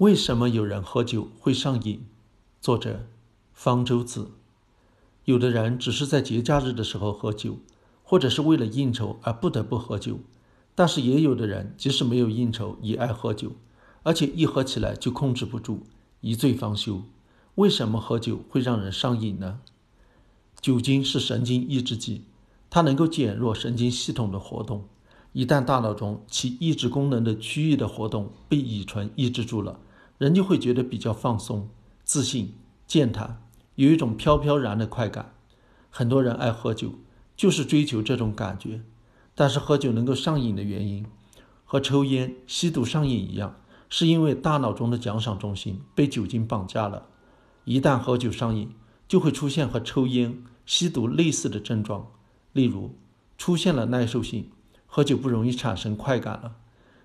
为什么有人喝酒会上瘾？作者：方舟子。有的人只是在节假日的时候喝酒，或者是为了应酬而不得不喝酒；但是也有的人即使没有应酬也爱喝酒，而且一喝起来就控制不住，一醉方休。为什么喝酒会让人上瘾呢？酒精是神经抑制剂，它能够减弱神经系统的活动。一旦大脑中起抑制功能的区域的活动被乙醇抑制住了，人就会觉得比较放松、自信、健谈，有一种飘飘然的快感。很多人爱喝酒，就是追求这种感觉。但是喝酒能够上瘾的原因，和抽烟、吸毒上瘾一样，是因为大脑中的奖赏中心被酒精绑架了。一旦喝酒上瘾，就会出现和抽烟、吸毒类似的症状，例如出现了耐受性。喝酒不容易产生快感了，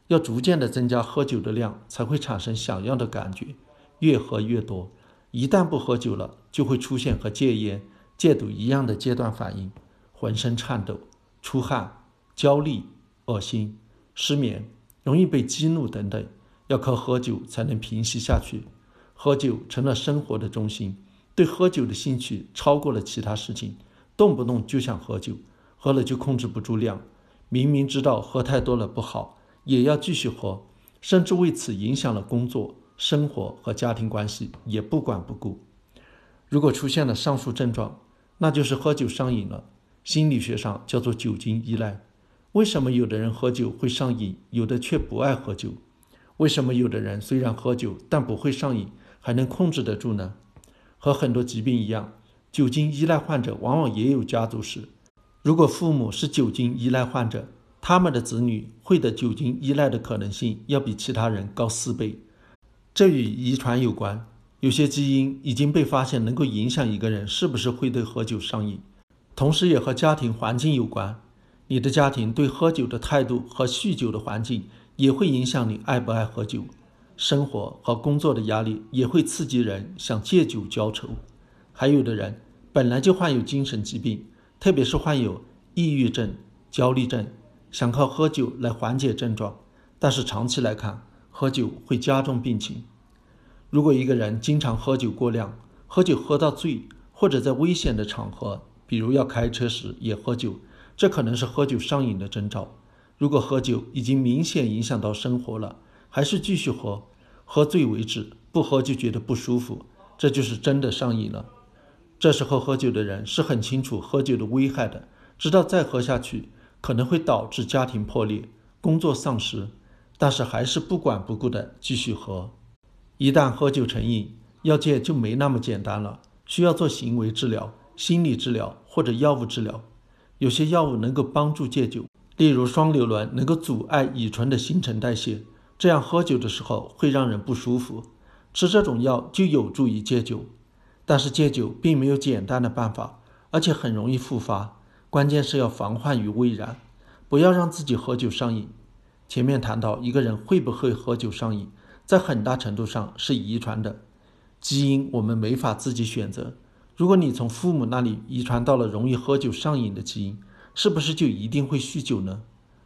要逐渐的增加喝酒的量，才会产生想要的感觉，越喝越多。一旦不喝酒了，就会出现和戒烟、戒赌一样的阶段反应：浑身颤抖、出汗、焦虑、恶心、失眠、容易被激怒等等。要靠喝酒才能平息下去。喝酒成了生活的中心，对喝酒的兴趣超过了其他事情，动不动就想喝酒，喝了就控制不住量。明明知道喝太多了不好，也要继续喝，甚至为此影响了工作、生活和家庭关系，也不管不顾。如果出现了上述症状，那就是喝酒上瘾了。心理学上叫做酒精依赖。为什么有的人喝酒会上瘾，有的却不爱喝酒？为什么有的人虽然喝酒，但不会上瘾，还能控制得住呢？和很多疾病一样，酒精依赖患者往往也有家族史。如果父母是酒精依赖患者，他们的子女会得酒精依赖的可能性要比其他人高四倍。这与遗传有关，有些基因已经被发现能够影响一个人是不是会对喝酒上瘾，同时也和家庭环境有关。你的家庭对喝酒的态度和酗酒的环境也会影响你爱不爱喝酒。生活和工作的压力也会刺激人想借酒浇愁。还有的人本来就患有精神疾病。特别是患有抑郁症、焦虑症，想靠喝酒来缓解症状，但是长期来看，喝酒会加重病情。如果一个人经常喝酒过量，喝酒喝到醉，或者在危险的场合，比如要开车时也喝酒，这可能是喝酒上瘾的征兆。如果喝酒已经明显影响到生活了，还是继续喝，喝醉为止，不喝就觉得不舒服，这就是真的上瘾了。这时候喝酒的人是很清楚喝酒的危害的，知道再喝下去可能会导致家庭破裂、工作丧失，但是还是不管不顾的继续喝。一旦喝酒成瘾，要戒就没那么简单了，需要做行为治疗、心理治疗或者药物治疗。有些药物能够帮助戒酒，例如双硫仑能够阻碍乙醇的新陈代谢，这样喝酒的时候会让人不舒服，吃这种药就有助于戒酒。但是戒酒并没有简单的办法，而且很容易复发。关键是要防患于未然，不要让自己喝酒上瘾。前面谈到一个人会不会喝酒上瘾，在很大程度上是遗传的，基因我们没法自己选择。如果你从父母那里遗传到了容易喝酒上瘾的基因，是不是就一定会酗酒呢？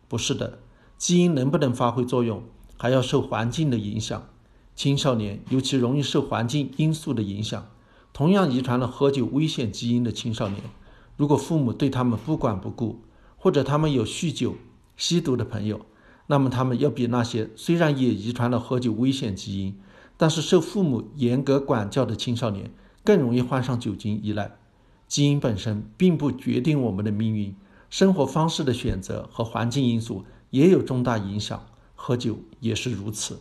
不是的，基因能不能发挥作用，还要受环境的影响。青少年尤其容易受环境因素的影响。同样遗传了喝酒危险基因的青少年，如果父母对他们不管不顾，或者他们有酗酒、吸毒的朋友，那么他们要比那些虽然也遗传了喝酒危险基因，但是受父母严格管教的青少年更容易患上酒精依赖。基因本身并不决定我们的命运，生活方式的选择和环境因素也有重大影响，喝酒也是如此。